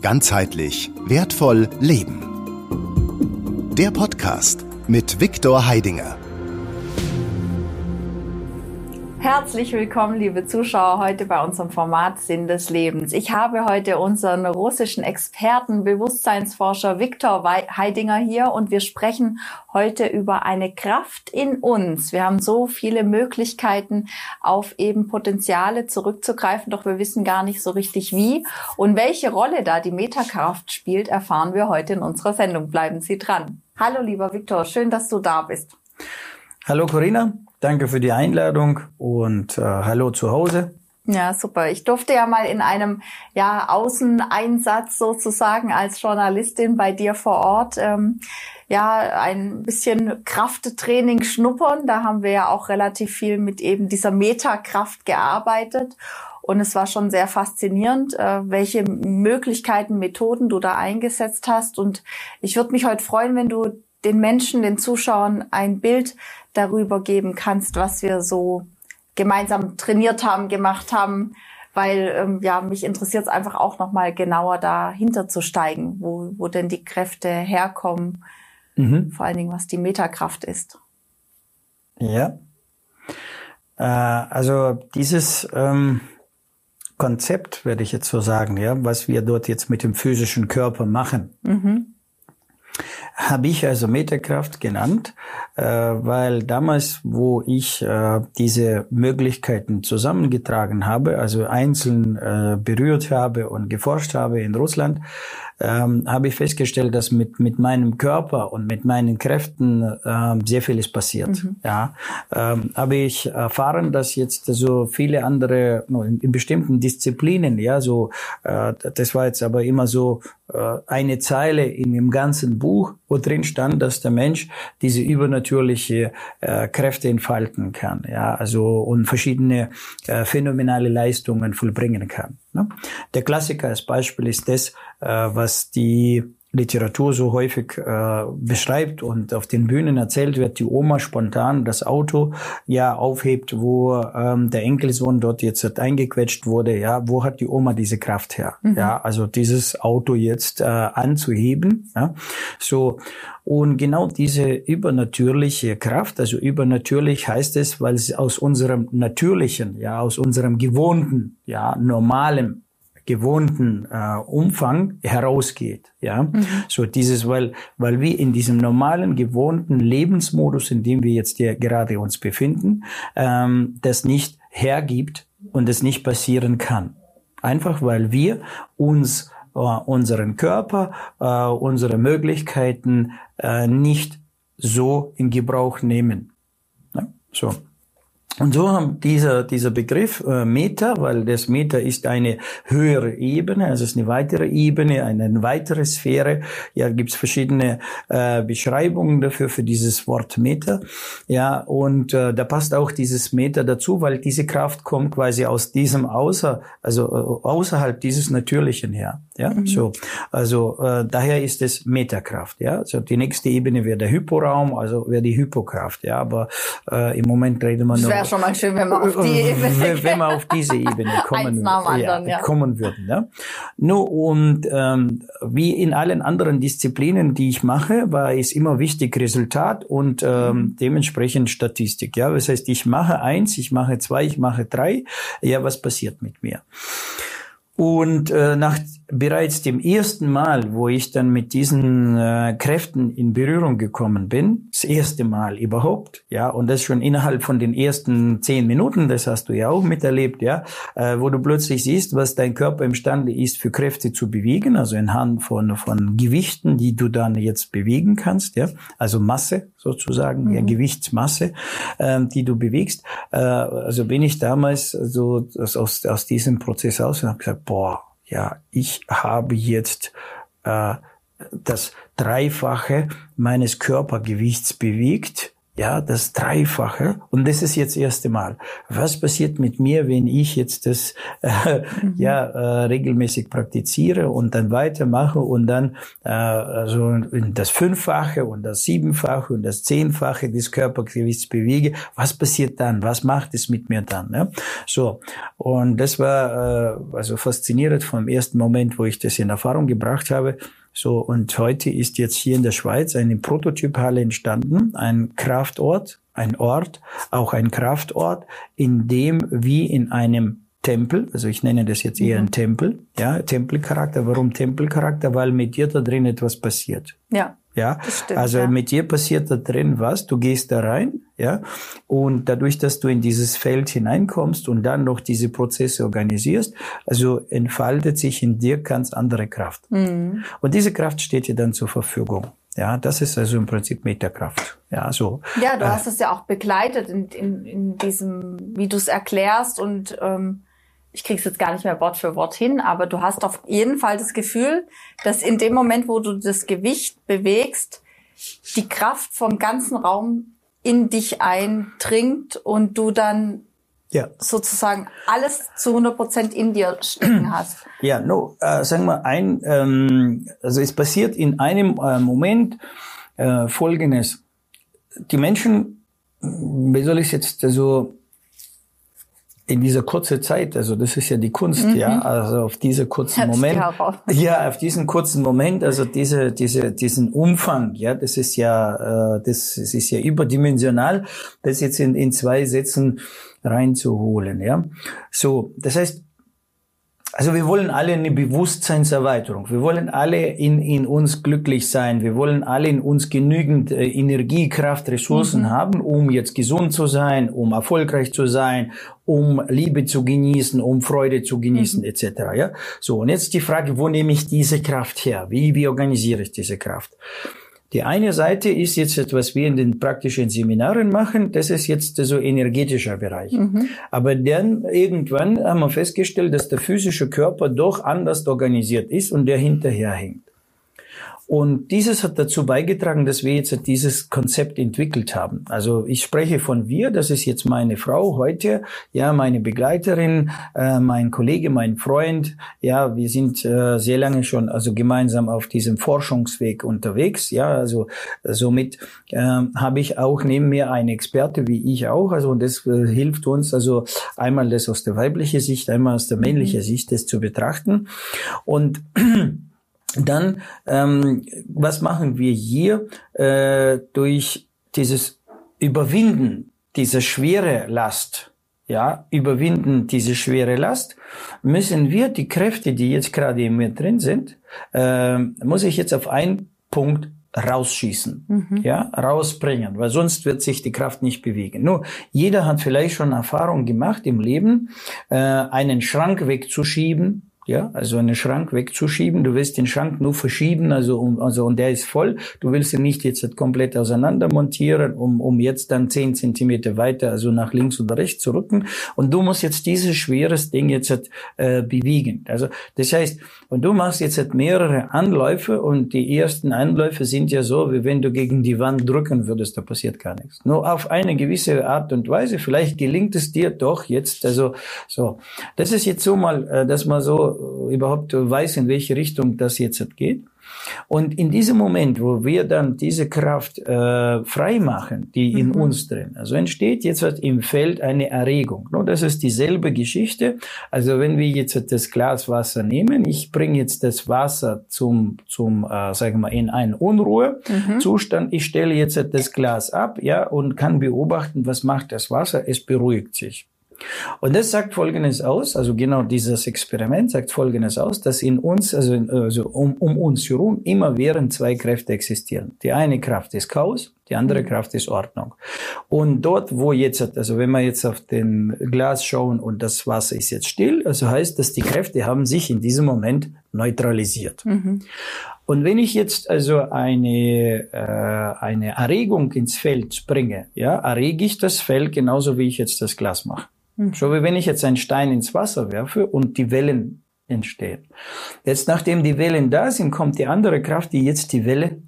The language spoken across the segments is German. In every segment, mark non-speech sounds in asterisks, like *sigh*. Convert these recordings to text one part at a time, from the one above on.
Ganzheitlich wertvoll leben. Der Podcast mit Viktor Heidinger. Herzlich willkommen, liebe Zuschauer, heute bei unserem Format Sinn des Lebens. Ich habe heute unseren russischen Experten, Bewusstseinsforscher Viktor Heidinger hier und wir sprechen heute über eine Kraft in uns. Wir haben so viele Möglichkeiten, auf eben Potenziale zurückzugreifen, doch wir wissen gar nicht so richtig wie. Und welche Rolle da die Metakraft spielt, erfahren wir heute in unserer Sendung. Bleiben Sie dran. Hallo, lieber Viktor, schön, dass du da bist. Hallo Corinna, danke für die Einladung und äh, hallo zu Hause. Ja, super. Ich durfte ja mal in einem ja, Außeneinsatz sozusagen als Journalistin bei dir vor Ort ähm, ja ein bisschen Krafttraining schnuppern. Da haben wir ja auch relativ viel mit eben dieser Metakraft gearbeitet. Und es war schon sehr faszinierend, äh, welche Möglichkeiten, Methoden du da eingesetzt hast. Und ich würde mich heute freuen, wenn du den Menschen, den Zuschauern ein Bild darüber geben kannst, was wir so gemeinsam trainiert haben, gemacht haben, weil ähm, ja mich interessiert es einfach auch noch mal genauer dahinter zu steigen, wo, wo denn die Kräfte herkommen, mhm. vor allen Dingen was die Metakraft ist. Ja, äh, also dieses ähm, Konzept werde ich jetzt so sagen, ja, was wir dort jetzt mit dem physischen Körper machen. Mhm habe ich also Metakraft genannt, äh, weil damals, wo ich äh, diese Möglichkeiten zusammengetragen habe, also einzeln äh, berührt habe und geforscht habe in Russland, ähm, habe ich festgestellt, dass mit, mit meinem Körper und mit meinen Kräften ähm, sehr vieles passiert. Mhm. Ja, ähm, habe ich erfahren, dass jetzt so viele andere in, in bestimmten Disziplinen, ja, so äh, das war jetzt aber immer so äh, eine Zeile in dem ganzen Buch, wo drin stand, dass der Mensch diese übernatürliche äh, Kräfte entfalten kann, ja, also und verschiedene äh, phänomenale Leistungen vollbringen kann. Ne? Der Klassiker als Beispiel ist das, was die Literatur so häufig äh, beschreibt und auf den Bühnen erzählt wird, die Oma spontan das Auto ja aufhebt, wo ähm, der Enkelsohn dort jetzt eingequetscht wurde, ja, wo hat die Oma diese Kraft her? Mhm. Ja, also dieses Auto jetzt äh, anzuheben, ja, so und genau diese übernatürliche Kraft, also übernatürlich heißt es, weil es aus unserem natürlichen, ja, aus unserem gewohnten, ja, normalem gewohnten äh, Umfang herausgeht. Ja, mhm. so dieses, weil weil wir in diesem normalen gewohnten Lebensmodus, in dem wir jetzt hier gerade uns befinden, ähm, das nicht hergibt und es nicht passieren kann. Einfach weil wir uns äh, unseren Körper, äh, unsere Möglichkeiten äh, nicht so in Gebrauch nehmen. Ja, so. Und so haben dieser, dieser Begriff äh, Meta, weil das Meta ist eine höhere Ebene, also es ist eine weitere Ebene, eine weitere Sphäre. Ja, gibt es verschiedene äh, Beschreibungen dafür, für dieses Wort Meta. Ja, und äh, da passt auch dieses Meta dazu, weil diese Kraft kommt quasi aus diesem Außer, also äh, außerhalb dieses Natürlichen her. Ja, mhm. so. Also äh, daher ist es Metakraft. Ja, also die nächste Ebene wäre der Hyporaum, also wäre die Hypokraft. Ja, aber äh, im Moment reden wir nur schon mal schön, wenn wir auf die *laughs* Ebene wenn wir *laughs* auf diese Ebene kommen, anderen, ja, ja. kommen würden. Ja. Nur und ähm, wie in allen anderen Disziplinen, die ich mache, war es immer wichtig Resultat und ähm, mhm. dementsprechend Statistik. Ja, das heißt, ich mache eins, ich mache zwei, ich mache drei. Ja, was passiert mit mir? Und äh, nach bereits dem ersten Mal, wo ich dann mit diesen äh, Kräften in Berührung gekommen bin, das erste Mal überhaupt, ja, und das schon innerhalb von den ersten zehn Minuten, das hast du ja auch miterlebt, ja, äh, wo du plötzlich siehst, was dein Körper imstande ist, für Kräfte zu bewegen, also anhand von von Gewichten, die du dann jetzt bewegen kannst, ja, also Masse sozusagen, mhm. ja, Gewichtsmasse, äh, die du bewegst. Äh, also bin ich damals so aus aus diesem Prozess aus und habe gesagt boah, ja, ich habe jetzt äh, das Dreifache meines Körpergewichts bewegt, ja, das Dreifache. Und das ist jetzt das erste Mal. Was passiert mit mir, wenn ich jetzt das *laughs* äh, mhm. ja äh, regelmäßig praktiziere und dann weitermache und dann äh, also das Fünffache und das Siebenfache und das Zehnfache des Körpergewichts bewege? Was passiert dann? Was macht es mit mir dann? Ne? So und das war äh, also faszinierend vom ersten Moment, wo ich das in Erfahrung gebracht habe. So, und heute ist jetzt hier in der Schweiz eine Prototyphalle entstanden, ein Kraftort, ein Ort, auch ein Kraftort, in dem wie in einem Tempel, also ich nenne das jetzt eher mhm. ein Tempel, ja, Tempelcharakter. Warum Tempelcharakter? Weil mit dir da drin etwas passiert. Ja. Ja, stimmt, also ja. mit dir passiert da drin was. Du gehst da rein, ja, und dadurch, dass du in dieses Feld hineinkommst und dann noch diese Prozesse organisierst, also entfaltet sich in dir ganz andere Kraft. Mhm. Und diese Kraft steht dir dann zur Verfügung. Ja, das ist also im Prinzip Metakraft. Ja, so. Ja, du äh, hast es ja auch begleitet in, in, in diesem, wie du es erklärst und ähm, ich krieg's jetzt gar nicht mehr Wort für Wort hin, aber du hast auf jeden Fall das Gefühl, dass in dem Moment, wo du das Gewicht bewegst, die Kraft vom ganzen Raum in dich eindringt und du dann ja. sozusagen alles zu 100 Prozent in dir stecken *clears throat* hast. Ja, no, äh, sagen wir ein, ähm, also es passiert in einem äh, Moment äh, Folgendes. Die Menschen, wie soll ich es jetzt also in dieser kurzen Zeit, also das ist ja die Kunst, mhm. ja, also auf diese kurzen das Moment, ja, auf diesen kurzen Moment, also diese, diese, diesen Umfang, ja, das ist ja, äh, das, das ist ja überdimensional, das jetzt in, in zwei Sätzen reinzuholen, ja. So, das heißt, also wir wollen alle eine Bewusstseinserweiterung. Wir wollen alle in, in uns glücklich sein. Wir wollen alle in uns genügend äh, Energie, Kraft, Ressourcen mhm. haben, um jetzt gesund zu sein, um erfolgreich zu sein, um Liebe zu genießen, um Freude zu genießen, mhm. etc. Ja, so und jetzt die Frage, wo nehme ich diese Kraft her? Wie wie organisiere ich diese Kraft? Die eine Seite ist jetzt etwas wir in den praktischen Seminaren machen, das ist jetzt so energetischer Bereich. Mhm. Aber dann irgendwann haben wir festgestellt, dass der physische Körper doch anders organisiert ist und der hinterherhängt. Und dieses hat dazu beigetragen, dass wir jetzt dieses Konzept entwickelt haben. Also ich spreche von wir, das ist jetzt meine Frau heute, ja, meine Begleiterin, äh, mein Kollege, mein Freund. Ja, wir sind äh, sehr lange schon also gemeinsam auf diesem Forschungsweg unterwegs. Ja, also somit äh, habe ich auch neben mir eine Experte wie ich auch. Also und das äh, hilft uns also einmal das aus der weiblichen Sicht, einmal aus der männlichen Sicht das zu betrachten und *clears throat* dann, ähm, was machen wir hier äh, durch dieses Überwinden dieser schwere Last? Ja, überwinden diese schwere Last, müssen wir die Kräfte, die jetzt gerade in mir drin sind, äh, muss ich jetzt auf einen Punkt rausschießen, mhm. ja, rausbringen, weil sonst wird sich die Kraft nicht bewegen. Nur jeder hat vielleicht schon Erfahrung gemacht im Leben, äh, einen Schrank wegzuschieben, ja, also einen Schrank wegzuschieben. Du willst den Schrank nur verschieben, also, um, also und der ist voll. Du willst ihn nicht jetzt komplett auseinander montieren, um, um jetzt dann zehn Zentimeter weiter, also nach links oder rechts zu rücken. Und du musst jetzt dieses schweres Ding jetzt äh, bewegen. Also das heißt, und du machst jetzt mehrere Anläufe und die ersten Anläufe sind ja so, wie wenn du gegen die Wand drücken würdest, da passiert gar nichts. Nur auf eine gewisse Art und Weise, vielleicht gelingt es dir doch jetzt, also so. Das ist jetzt so mal, äh, dass man so überhaupt weiß, in welche Richtung das jetzt geht. Und in diesem Moment, wo wir dann diese Kraft äh, frei machen, die in mhm. uns drin, also entsteht jetzt im Feld eine Erregung. No, das ist dieselbe Geschichte. Also wenn wir jetzt das Glas Wasser nehmen, ich bringe jetzt das Wasser zum, zum äh, sagen wir, in einen Unruhezustand. Mhm. Ich stelle jetzt das Glas ab, ja, und kann beobachten, was macht das Wasser. Es beruhigt sich. Und das sagt Folgendes aus, also genau dieses Experiment sagt Folgendes aus, dass in uns, also, also um, um uns herum, immer während zwei Kräfte existieren. Die eine Kraft ist Chaos, die andere mhm. Kraft ist Ordnung. Und dort, wo jetzt, also wenn wir jetzt auf den Glas schauen und das Wasser ist jetzt still, also heißt, dass die Kräfte haben sich in diesem Moment neutralisiert. Mhm. Und wenn ich jetzt also eine, äh, eine Erregung ins Feld bringe, ja, errege ich das Feld genauso wie ich jetzt das Glas mache. Mhm. So wie wenn ich jetzt einen Stein ins Wasser werfe und die Wellen entstehen. Jetzt, nachdem die Wellen da sind, kommt die andere Kraft, die jetzt die Welle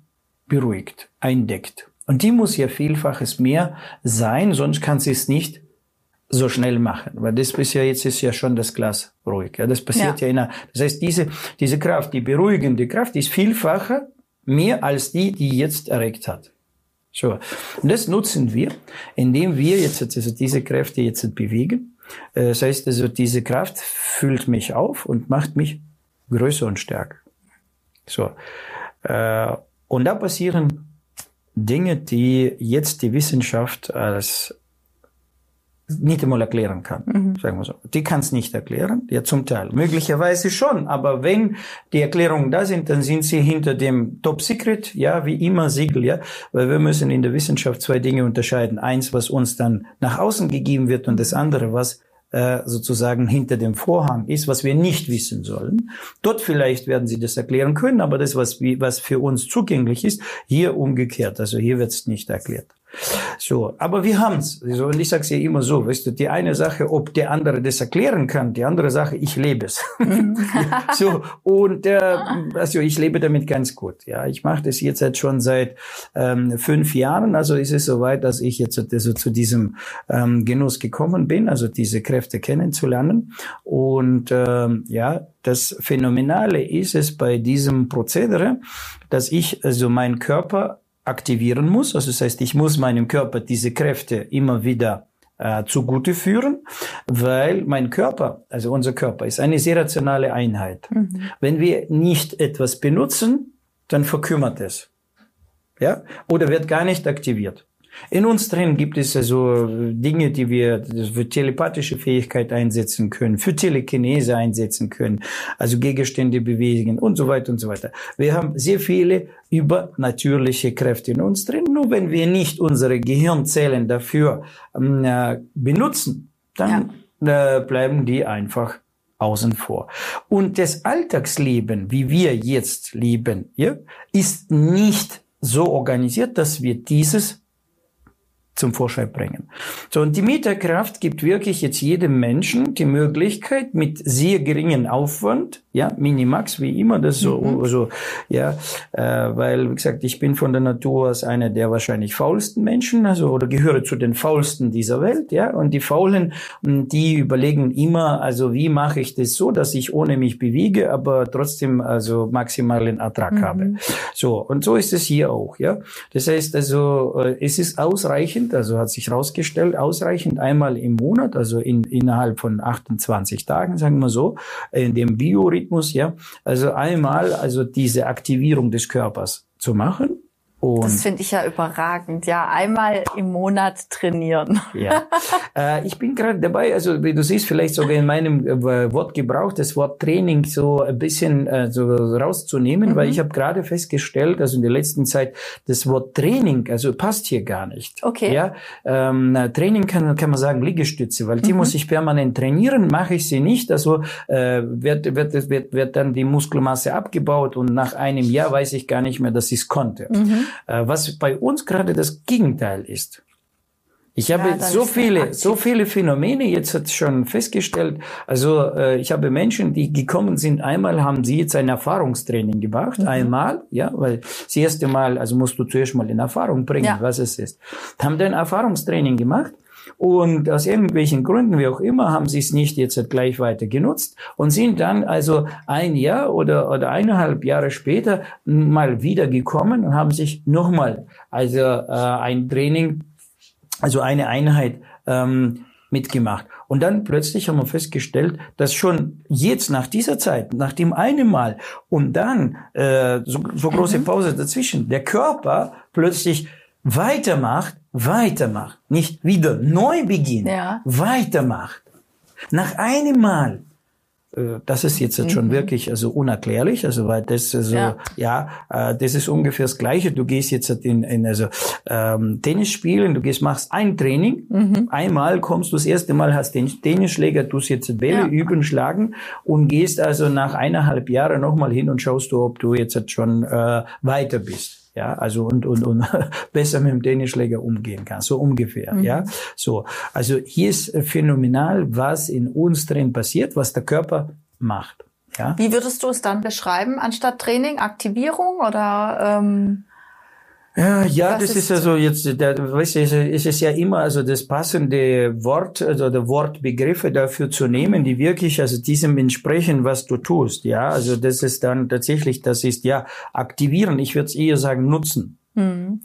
beruhigt, eindeckt. Und die muss ja vielfaches mehr sein, sonst kann sie es nicht so schnell machen, weil das ja jetzt ist ja schon das Glas ruhig. Ja, das passiert ja, ja in einer, das heißt diese diese Kraft, die beruhigende Kraft, die ist vielfacher mehr als die, die jetzt erregt hat. So. Und das nutzen wir, indem wir jetzt also diese Kräfte jetzt bewegen. Äh, das heißt also, diese Kraft füllt mich auf und macht mich größer und stärker. So. Äh, und da passieren Dinge, die jetzt die Wissenschaft als nicht einmal erklären kann, mhm. sagen wir so. Die kann es nicht erklären, ja zum Teil. Möglicherweise schon, aber wenn die Erklärungen da sind, dann sind sie hinter dem Top Secret, ja, wie immer Siegel, ja, weil wir müssen in der Wissenschaft zwei Dinge unterscheiden. Eins, was uns dann nach außen gegeben wird und das andere, was äh, sozusagen hinter dem Vorhang ist, was wir nicht wissen sollen. Dort vielleicht werden sie das erklären können, aber das, was, was für uns zugänglich ist, hier umgekehrt. Also hier wird es nicht erklärt. So, aber wir haben's. Also, und ich sage ja immer so, weißt du, die eine Sache, ob der andere das erklären kann, die andere Sache, ich lebe es. Mhm. *laughs* so und äh, also ich lebe damit ganz gut. Ja, ich mache das jetzt halt schon seit ähm, fünf Jahren. Also ist es soweit, dass ich jetzt also zu diesem ähm, Genuss gekommen bin, also diese Kräfte kennenzulernen. Und ähm, ja, das Phänomenale ist es bei diesem Prozedere, dass ich also meinen Körper aktivieren muss. Also das heißt, ich muss meinem Körper diese Kräfte immer wieder äh, zugute führen, weil mein Körper, also unser Körper, ist eine sehr rationale Einheit. Mhm. Wenn wir nicht etwas benutzen, dann verkümmert es. Ja? Oder wird gar nicht aktiviert. In uns drin gibt es also Dinge, die wir für telepathische Fähigkeit einsetzen können, für Telekinese einsetzen können, also Gegenstände bewegen und so weiter und so weiter. Wir haben sehr viele übernatürliche Kräfte in uns drin. Nur wenn wir nicht unsere Gehirnzellen dafür ähm, äh, benutzen, dann ja. äh, bleiben die einfach außen vor. Und das Alltagsleben, wie wir jetzt leben, ja, ist nicht so organisiert, dass wir dieses zum Vorschein bringen. So, und die Mieterkraft gibt wirklich jetzt jedem Menschen die Möglichkeit, mit sehr geringen Aufwand ja, Minimax wie immer, das so, mhm. so ja, äh, weil, wie gesagt, ich bin von der Natur aus einer der wahrscheinlich faulsten Menschen, also oder gehöre zu den faulsten dieser Welt, ja, und die Faulen, hm, die überlegen immer, also wie mache ich das so, dass ich ohne mich bewege, aber trotzdem also maximalen Ertrag mhm. habe. So, und so ist es hier auch, ja. Das heißt also, äh, es ist ausreichend, also hat sich herausgestellt, ausreichend einmal im Monat, also in, innerhalb von 28 Tagen, sagen wir so, in dem Bio Rhythmus, ja. Also einmal, also diese Aktivierung des Körpers zu machen und das finde ich ja überragend. Ja, einmal im Monat trainieren. Ja, äh, ich bin gerade dabei. Also wie du siehst, vielleicht sogar in meinem äh, Wortgebrauch das Wort Training so ein bisschen äh, so rauszunehmen, mhm. weil ich habe gerade festgestellt, also in der letzten Zeit das Wort Training, also passt hier gar nicht. Okay. Ja, ähm, Training kann kann man sagen Liegestütze, weil die mhm. muss ich permanent trainieren. Mache ich sie nicht, also äh, wird wird wird wird dann die Muskelmasse abgebaut und nach einem Jahr weiß ich gar nicht mehr, dass ich es konnte. Mhm. Äh, was bei uns gerade das Gegenteil ist. Ich habe ja, so viele, so viele Phänomene jetzt schon festgestellt. Also äh, ich habe Menschen, die gekommen sind. Einmal haben sie jetzt ein Erfahrungstraining gemacht. Mhm. Einmal, ja, weil das erste Mal, also musst du zuerst mal in Erfahrung bringen, ja. was es ist. Haben dann Erfahrungstraining gemacht und aus irgendwelchen Gründen, wie auch immer, haben sie es nicht jetzt gleich weiter genutzt und sind dann also ein Jahr oder, oder eineinhalb Jahre später mal wieder gekommen und haben sich nochmal also äh, ein Training, also eine Einheit ähm, mitgemacht. Und dann plötzlich haben wir festgestellt, dass schon jetzt nach dieser Zeit, nach dem einen Mal und dann äh, so, so große mhm. Pause dazwischen, der Körper plötzlich weitermacht, weitermacht, nicht wieder neu beginnt, ja. weitermacht. Nach einem Mal. Äh, das ist jetzt, jetzt schon mhm. wirklich also unerklärlich, also weil das also ja, ja äh, das ist ungefähr das Gleiche. Du gehst jetzt in, in also ähm, Tennis spielen, du gehst machst ein Training, mhm. einmal kommst du das erste Mal hast den Tennisschläger, tust jetzt Bälle ja. üben, schlagen und gehst also nach eineinhalb Jahren nochmal hin und schaust du, ob du jetzt schon äh, weiter bist ja, also und und und *laughs* besser mit dem Tennisschläger umgehen kann, so ungefähr, mhm. ja, so. Also hier ist phänomenal, was in uns drin passiert, was der Körper macht, ja. Wie würdest du es dann beschreiben, anstatt Training, Aktivierung oder? Ähm Ja, ja, das ist, ist also jetzt, der, weißt du, es ist ja immer also das passende Wort also der Wortbegriffe dafür zu nehmen, die wirklich also diesem entsprechen, was du tust. Ja, also das ist dann tatsächlich, das ist ja aktivieren. Ich würde es eher sagen nutzen. Hm.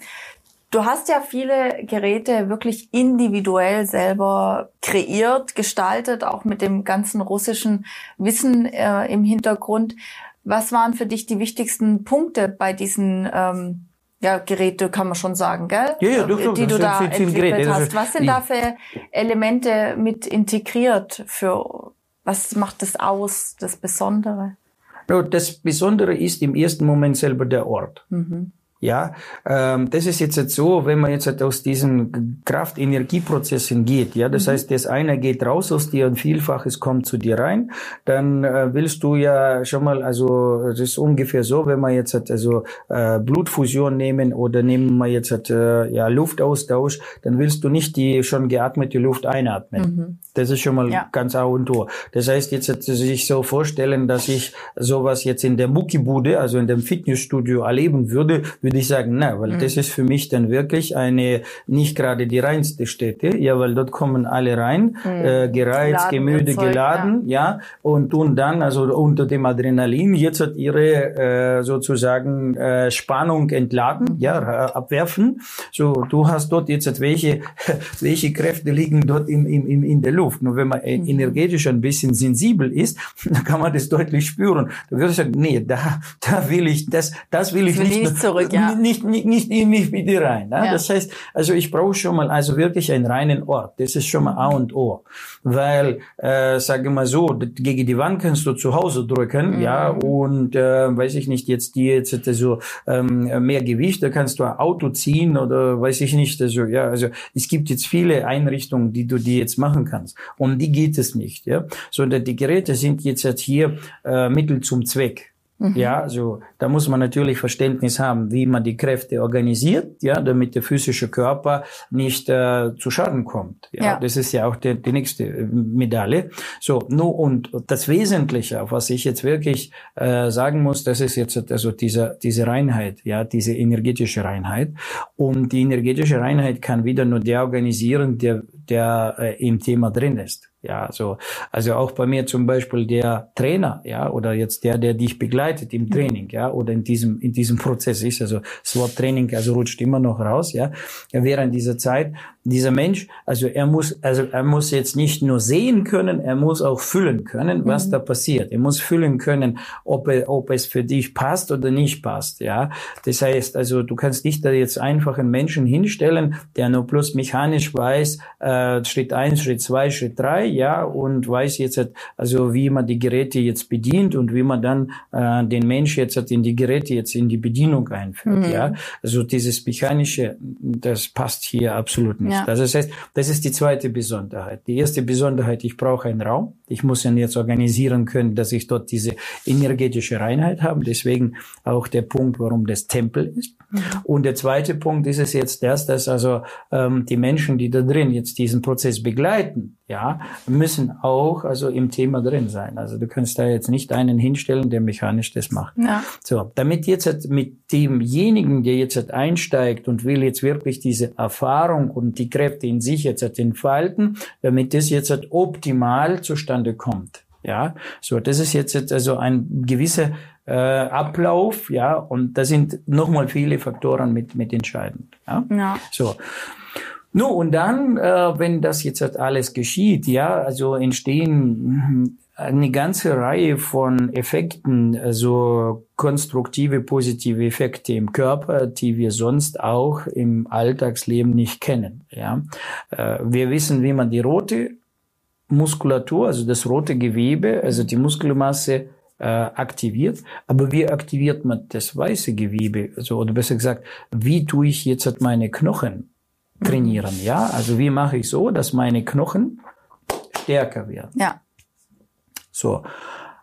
Du hast ja viele Geräte wirklich individuell selber kreiert, gestaltet, auch mit dem ganzen russischen Wissen äh, im Hintergrund. Was waren für dich die wichtigsten Punkte bei diesen ähm, ja, Geräte, kann man schon sagen, gell? Ja, ja, doch, doch, die du da entwickelt Geräte. hast. Was sind da für Elemente mit integriert? Für was macht das aus, das Besondere? Das Besondere ist im ersten Moment selber der Ort. Mhm. Ja, ähm, das ist jetzt, so, wenn man jetzt halt aus diesen Kraft-Energieprozessen geht. Ja, das mhm. heißt, das eine geht raus aus dir und Vielfaches kommt zu dir rein. Dann äh, willst du ja schon mal, also das ist ungefähr so, wenn man jetzt halt also äh, Blutfusion nehmen oder nehmen wir jetzt halt, äh, ja Luftaustausch, dann willst du nicht die schon geatmete Luft einatmen. Mhm. Das ist schon mal ja. ganz A und O. Das heißt, jetzt hat sich so vorstellen, dass ich sowas jetzt in der Muckibude, also in dem Fitnessstudio erleben würde, würde ich sagen, na, weil mhm. das ist für mich dann wirklich eine, nicht gerade die reinste Stätte, ja, weil dort kommen alle rein, mhm. äh, gereizt, gemüde, Zeug, geladen, ja. ja, und tun dann, also unter dem Adrenalin, jetzt hat ihre äh, sozusagen äh, Spannung entladen, ja, abwerfen. So, du hast dort jetzt welche, *laughs* welche Kräfte liegen dort im, im, im, in der Luft. Nur wenn man mhm. energetisch ein bisschen sensibel ist, *laughs* dann kann man das deutlich spüren. Da würde ich sagen, nee, da, da will ich, das, das will ich, will nicht, nicht zurück ja. nicht, nicht, nicht in mich wieder rein. Ne? Ja. Das heißt, also ich brauche schon mal also wirklich einen reinen Ort. Das ist schon mal A und O. Weil, äh, sage mal so, gegen die Wand kannst du zu Hause drücken, mhm. ja, und äh, weiß ich nicht, jetzt die jetzt so ähm, mehr Gewicht, da kannst du ein Auto ziehen oder weiß ich nicht, also ja, also es gibt jetzt viele Einrichtungen, die du die jetzt machen kannst. Und die geht es nicht, ja. Sondern die Geräte sind jetzt hier äh, Mittel zum Zweck. Mhm. Ja, also da muss man natürlich Verständnis haben, wie man die Kräfte organisiert, ja, damit der physische Körper nicht äh, zu Schaden kommt. Ja, ja. das ist ja auch die, die nächste äh, Medaille. So, nur und das Wesentliche, auf was ich jetzt wirklich äh, sagen muss, das ist jetzt also diese diese Reinheit, ja, diese energetische Reinheit. Und die energetische Reinheit kann wieder nur der organisieren, der der äh, im Thema drin ist. Ja, so, also auch bei mir zum Beispiel der Trainer, ja, oder jetzt der, der dich begleitet im Training, ja, oder in diesem, in diesem Prozess ist, also das Wort Training, also rutscht immer noch raus, ja, während dieser Zeit, dieser Mensch, also er muss, also er muss jetzt nicht nur sehen können, er muss auch fühlen können, was mhm. da passiert. Er muss fühlen können, ob, er, ob es für dich passt oder nicht passt, ja. Das heißt, also du kannst nicht da jetzt einfach einen Menschen hinstellen, der nur bloß mechanisch weiß, äh, Schritt eins, Schritt zwei, Schritt drei, ja, und weiß jetzt, also wie man die Geräte jetzt bedient und wie man dann äh, den Mensch jetzt in die Geräte jetzt in die Bedienung einführt, mhm. ja. Also dieses mechanische, das passt hier absolut nicht. Ja. Also das heißt, das ist die zweite Besonderheit. Die erste Besonderheit, ich brauche einen Raum. Ich muss ihn jetzt organisieren können, dass ich dort diese energetische Reinheit habe. Deswegen auch der Punkt, warum das Tempel ist. Mhm. Und der zweite Punkt ist es jetzt das, dass also ähm, die Menschen, die da drin jetzt diesen Prozess begleiten, ja, müssen auch also im Thema drin sein. Also du kannst da jetzt nicht einen hinstellen, der mechanisch das macht. Ja. So, damit jetzt halt mit demjenigen, der jetzt halt einsteigt und will jetzt wirklich diese Erfahrung und die Kräfte in sich jetzt halt entfalten, damit das jetzt optimal zustande kommt. Ja, so das ist jetzt also ein gewisser äh, Ablauf, ja, und da sind nochmal viele Faktoren mit mit entscheidend. Ja, ja. so. No, und dann, äh, wenn das jetzt halt alles geschieht, ja, also entstehen eine ganze Reihe von Effekten, also konstruktive, positive Effekte im Körper, die wir sonst auch im Alltagsleben nicht kennen. Ja, äh, wir wissen, wie man die rote Muskulatur, also das rote Gewebe, also die Muskelmasse äh, aktiviert. Aber wie aktiviert man das weiße Gewebe? Also, oder besser gesagt, wie tue ich jetzt halt meine Knochen trainieren, ja? Also wie mache ich so, dass meine Knochen stärker werden? Ja. So.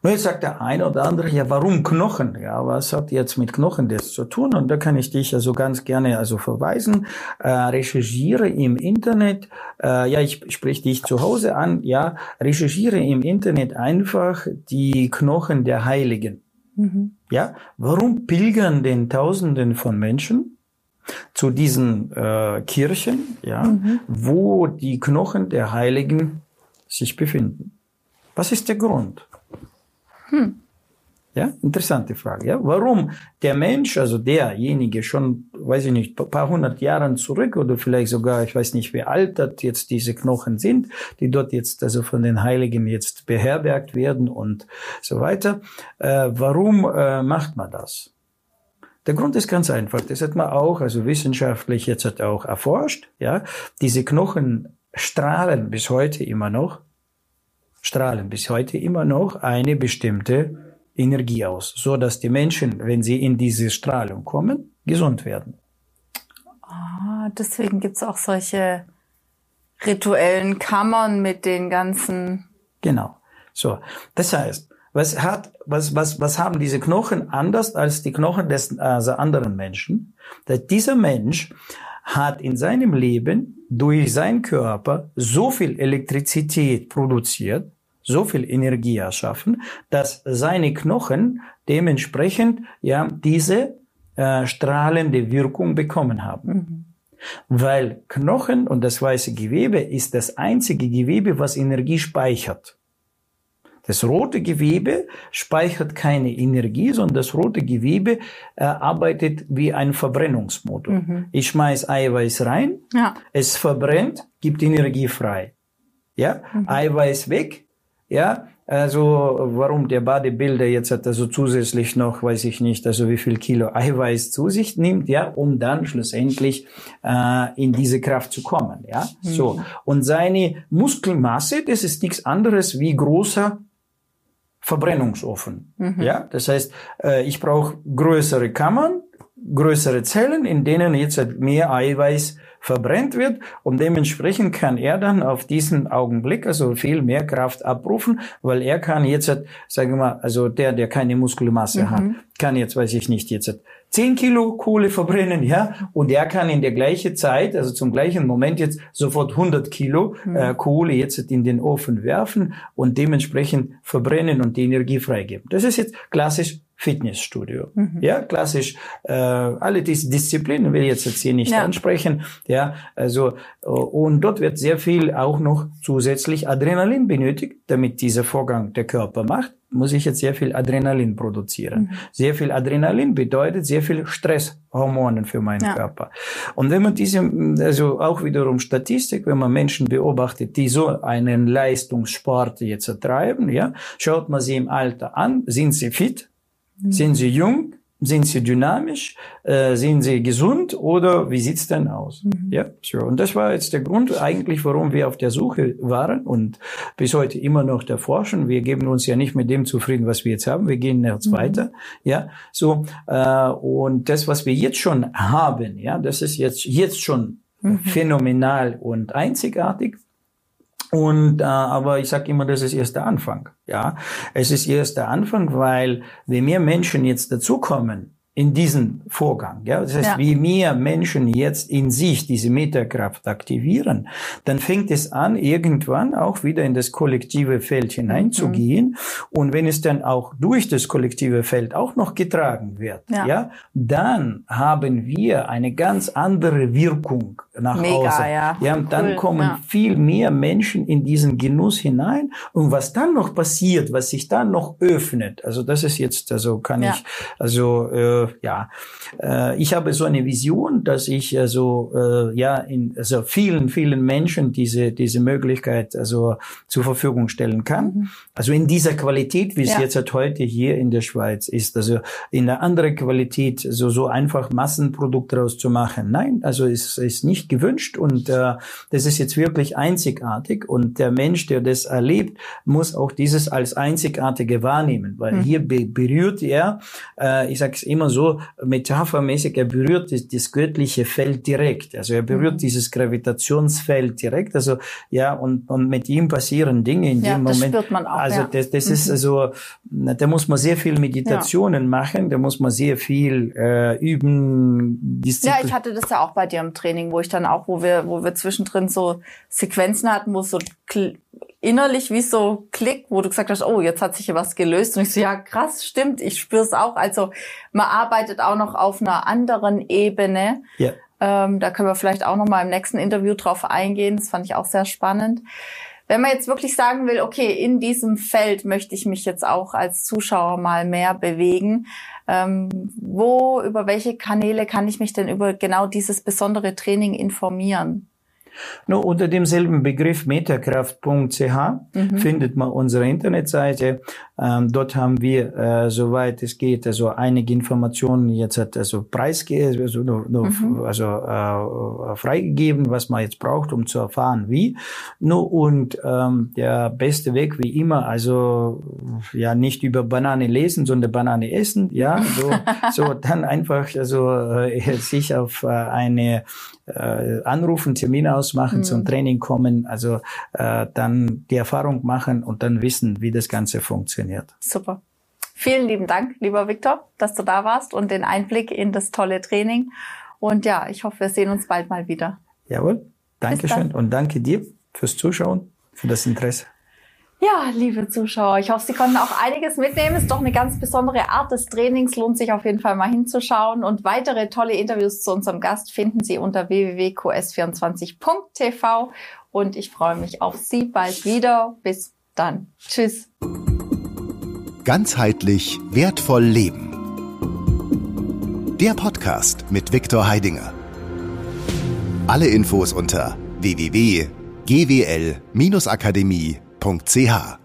Und jetzt sagt der eine oder andere, ja, warum Knochen? Ja, was hat jetzt mit Knochen das zu tun? Und da kann ich dich also ganz gerne also verweisen. Äh, recherchiere im Internet, äh, ja, ich sprich dich zu Hause an, ja, recherchiere im Internet einfach die Knochen der Heiligen. Mhm. Ja, warum pilgern denn Tausenden von Menschen zu diesen äh, Kirchen, ja, mhm. wo die Knochen der Heiligen sich befinden. Was ist der Grund? Hm. Ja, interessante Frage. Ja, warum der Mensch, also derjenige schon, weiß ich nicht, paar hundert Jahren zurück oder vielleicht sogar, ich weiß nicht, wie alt das jetzt diese Knochen sind, die dort jetzt also von den Heiligen jetzt beherbergt werden und so weiter. Äh, warum äh, macht man das? Der Grund ist ganz einfach. Das hat man auch, also wissenschaftlich jetzt hat auch erforscht. Ja, diese Knochen strahlen bis heute immer noch, strahlen bis heute immer noch eine bestimmte Energie aus, so dass die Menschen, wenn sie in diese Strahlung kommen, gesund werden. Ah, deswegen gibt's auch solche rituellen Kammern mit den ganzen. Genau. So. Das heißt, was hat, was, was, was haben diese Knochen anders als die Knochen des also anderen Menschen? Dass dieser Mensch hat in seinem Leben durch seinen Körper so viel Elektrizität produziert, so viel Energie erschaffen, dass seine Knochen dementsprechend ja diese äh, strahlende Wirkung bekommen haben. Mhm. Weil Knochen und das weiße Gewebe ist das einzige Gewebe, was Energie speichert. Das rote Gewebe speichert keine Energie, sondern das rote Gewebe äh, arbeitet wie ein Verbrennungsmotor. Mhm. Ich schmeiß Eiweiß rein, ja. es verbrennt, gibt Energie frei. Ja, mhm. Eiweiß weg, ja, also warum der Bodybuilder jetzt hat also zusätzlich noch, weiß ich nicht, also wie viel Kilo Eiweiß zu sich nimmt, ja, um dann schlussendlich äh, in diese Kraft zu kommen, ja. Mhm. So und seine Muskelmasse, das ist nichts anderes wie großer Verbrennungsofen, mhm. ja. Das heißt, äh, ich brauche größere Kammern, größere Zellen, in denen jetzt halt mehr Eiweiß verbrennt wird und dementsprechend kann er dann auf diesen Augenblick also viel mehr Kraft abrufen, weil er kann jetzt, sagen wir mal, also der, der keine Muskelmasse mhm. hat, kann jetzt, weiß ich nicht, jetzt 10 Kilo Kohle verbrennen, ja, und er kann in der gleichen Zeit, also zum gleichen Moment jetzt sofort 100 Kilo mhm. äh, Kohle jetzt in den Ofen werfen und dementsprechend verbrennen und die Energie freigeben. Das ist jetzt klassisch Fitnessstudio. Mhm. Ja, klassisch. Äh, alle diese Disziplinen will ich jetzt, jetzt hier nicht ja. ansprechen. Ja, also äh, und dort wird sehr viel auch noch zusätzlich Adrenalin benötigt, damit dieser Vorgang der Körper macht. Muss ich jetzt sehr viel Adrenalin produzieren. Mhm. Sehr viel Adrenalin bedeutet sehr viel Stresshormonen für meinen ja. Körper. Und wenn man diese, also auch wiederum Statistik, wenn man Menschen beobachtet, die so einen Leistungssport jetzt treiben, ja, schaut man sie im Alter an, sind sie fit. Sind sie jung? Sind sie dynamisch? Äh, sind sie gesund? Oder wie sieht's denn aus? Mhm. Ja, so. Und das war jetzt der Grund eigentlich, warum wir auf der Suche waren und bis heute immer noch der Forschen. Wir geben uns ja nicht mit dem zufrieden, was wir jetzt haben. Wir gehen jetzt mhm. weiter. Ja, so. Äh, und das, was wir jetzt schon haben, ja, das ist jetzt, jetzt schon mhm. phänomenal und einzigartig. Und äh, aber ich sage immer, das ist erst der Anfang. Ja, es ist erst der Anfang, weil wenn mehr Menschen jetzt dazukommen, in diesen Vorgang. Ja? Das heißt, ja. wie mehr Menschen jetzt in sich diese Metakraft aktivieren, dann fängt es an, irgendwann auch wieder in das kollektive Feld hineinzugehen. Mhm. Und wenn es dann auch durch das kollektive Feld auch noch getragen wird, ja, ja dann haben wir eine ganz andere Wirkung nach Mega, außen. Ja, ja und dann cool, kommen ja. viel mehr Menschen in diesen Genuss hinein. Und was dann noch passiert, was sich dann noch öffnet, also das ist jetzt, also kann ich, also äh, ja, äh, ich habe so eine Vision, dass ich also äh, ja in also vielen vielen Menschen diese diese Möglichkeit also zur Verfügung stellen kann. Mhm. Also in dieser Qualität, wie es ja. jetzt halt heute hier in der Schweiz ist. Also in einer anderen Qualität so so einfach Massenprodukt daraus zu machen. Nein, also es ist nicht gewünscht und äh, das ist jetzt wirklich einzigartig und der Mensch, der das erlebt, muss auch dieses als einzigartige wahrnehmen, weil mhm. hier be berührt er, äh, ich sage es immer so metaphermäßig, er berührt das, das göttliche Feld direkt. Also er berührt mhm. dieses Gravitationsfeld direkt. Also ja, und, und mit ihm passieren Dinge in ja, dem das Moment. Spürt man auch, also das, das mhm. ist also, da muss man sehr viel Meditationen ja. machen, da muss man sehr viel äh, üben. Disziplin. Ja, ich hatte das ja auch bei dir im Training, wo ich dann auch, wo wir, wo wir zwischendrin so Sequenzen hatten, wo so innerlich wie so Klick, wo du gesagt hast, oh, jetzt hat sich hier was gelöst. Und ich so, ja, krass, stimmt, ich spüre es auch. Also man arbeitet auch noch auf einer anderen Ebene. Ja. Ähm, da können wir vielleicht auch noch mal im nächsten Interview drauf eingehen. Das fand ich auch sehr spannend. Wenn man jetzt wirklich sagen will, okay, in diesem Feld möchte ich mich jetzt auch als Zuschauer mal mehr bewegen, ähm, wo, über welche Kanäle kann ich mich denn über genau dieses besondere Training informieren? Nur unter demselben Begriff metakraft.ch mhm. findet man unsere Internetseite. Ähm, dort haben wir, äh, soweit es geht, also einige Informationen jetzt hat also preisgegeben, also, nur, nur, mhm. also äh, freigegeben, was man jetzt braucht, um zu erfahren, wie. Nur und ähm, der beste Weg wie immer, also ja nicht über Banane lesen, sondern Banane essen, ja, so, *laughs* so dann einfach also äh, sich auf äh, eine äh, anrufen, Termin ausmachen, mhm. zum Training kommen, also äh, dann die Erfahrung machen und dann wissen, wie das Ganze funktioniert. Super. Vielen lieben Dank, lieber Viktor, dass du da warst und den Einblick in das tolle Training. Und ja, ich hoffe, wir sehen uns bald mal wieder. Jawohl. Dankeschön und danke dir fürs Zuschauen, für das Interesse. Ja, liebe Zuschauer, ich hoffe, Sie konnten auch einiges mitnehmen. Ist doch eine ganz besondere Art des Trainings, lohnt sich auf jeden Fall mal hinzuschauen. Und weitere tolle Interviews zu unserem Gast finden Sie unter www.qs24.tv. Und ich freue mich auf Sie bald wieder. Bis dann. Tschüss. Ganzheitlich wertvoll leben. Der Podcast mit Viktor Heidinger. Alle Infos unter www.gwl-akademie.ch